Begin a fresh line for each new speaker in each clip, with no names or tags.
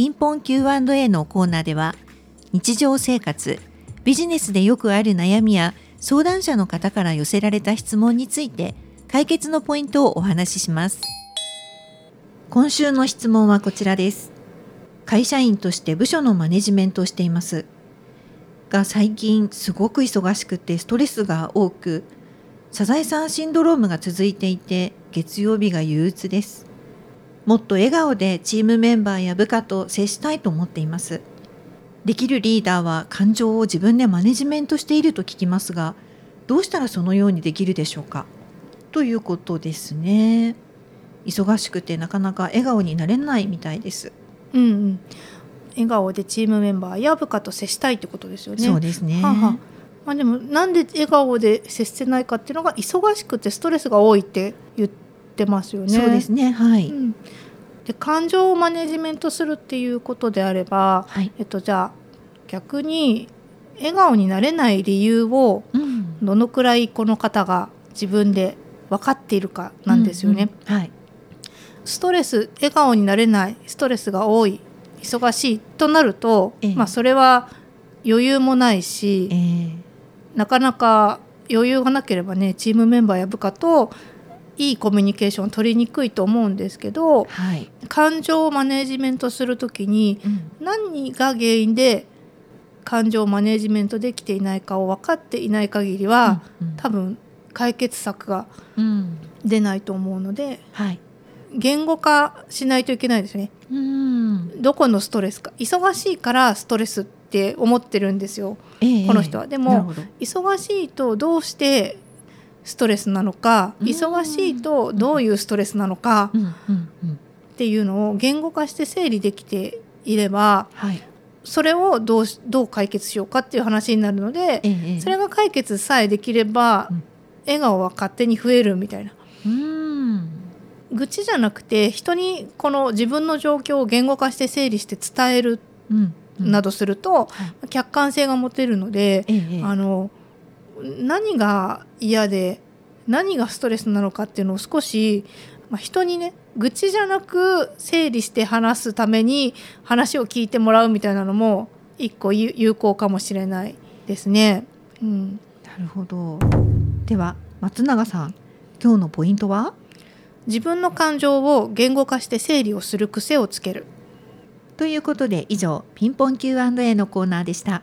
ピンポン Q&A のコーナーでは日常生活ビジネスでよくある悩みや相談者の方から寄せられた質問について解決のポイントをお話しします。今週の質問はこちらです。会社員として部署のマネジメントをしています。が最近すごく忙しくてストレスが多くサザエさんシンドロームが続いていて月曜日が憂鬱です。もっと笑顔でチームメンバーや部下と接したいと思っています。できるリーダーは感情を自分でマネジメントしていると聞きますがどうしたらそのようにできるでしょうか？ということですね。忙しくてなかなか笑顔になれないみたいです。
うんうん。笑顔でチームメンバーや部下と接したいってことですよね。
そうですね。
はあはあまあ、でもなんで笑顔で接せないかっていうのが忙しくてストレスが多いって言ってますよね。
そうですね。はい、
うん、で感情をマネジメントするっていうことであれば、
はい。
えっと、じゃあ逆に笑顔になれない理由を
うん。
どのくらいこの方が自分で分かっているかなんですよね。
うんうんはい。
ストレス笑顔になれないストレスが多い忙しいとなると、
ええ。
まあ、それは余裕もないし、
えー
なかなか余裕がなければねチームメンバーや部下といいコミュニケーションを取りにくいと思うんですけど
はい、
感情をマネジメントする時に
うん。
何が原因で感情をマネジメントできていないかを分かっていない限りは、
うん
多分解決策が
うん。
出ないと思うので
はい。
言語化しないといけないですね。
うん。
どこのストレスか。忙しいからストレスって思ってるんですよ。
ええ。
この人は。でも忙しいとどうしてストレスなのか
うん。
忙しいとどういうストレスなのかっていうのを言語化して整理できていれば
はい。
それをどうしどう解決しようかっていう話になるので
ええ
それが解決さえできれば
うん。
笑顔は勝手に増えるみたいな。
うん。
愚痴じゃなくて人にこの自分の状況を言語化して整理して伝える
うん。
などすると
はい。
客観性が持てるので
ええええ。
あの何が嫌で何がストレスなのかっていうのを少し、まあ、人にね愚痴じゃなく整理して話すために話を聞いてもらうみたいなのも一個有有効かもしれないですね。うん、
なるほど。では松永さん今日のポイントは？
自分の感情を言語化して整理をする癖をつける。
ということで以上ピンポン Q&A のコーナーでした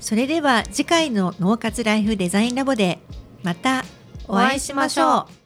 それでは次回の脳活ライフデザインラボでまたお会いしましょう。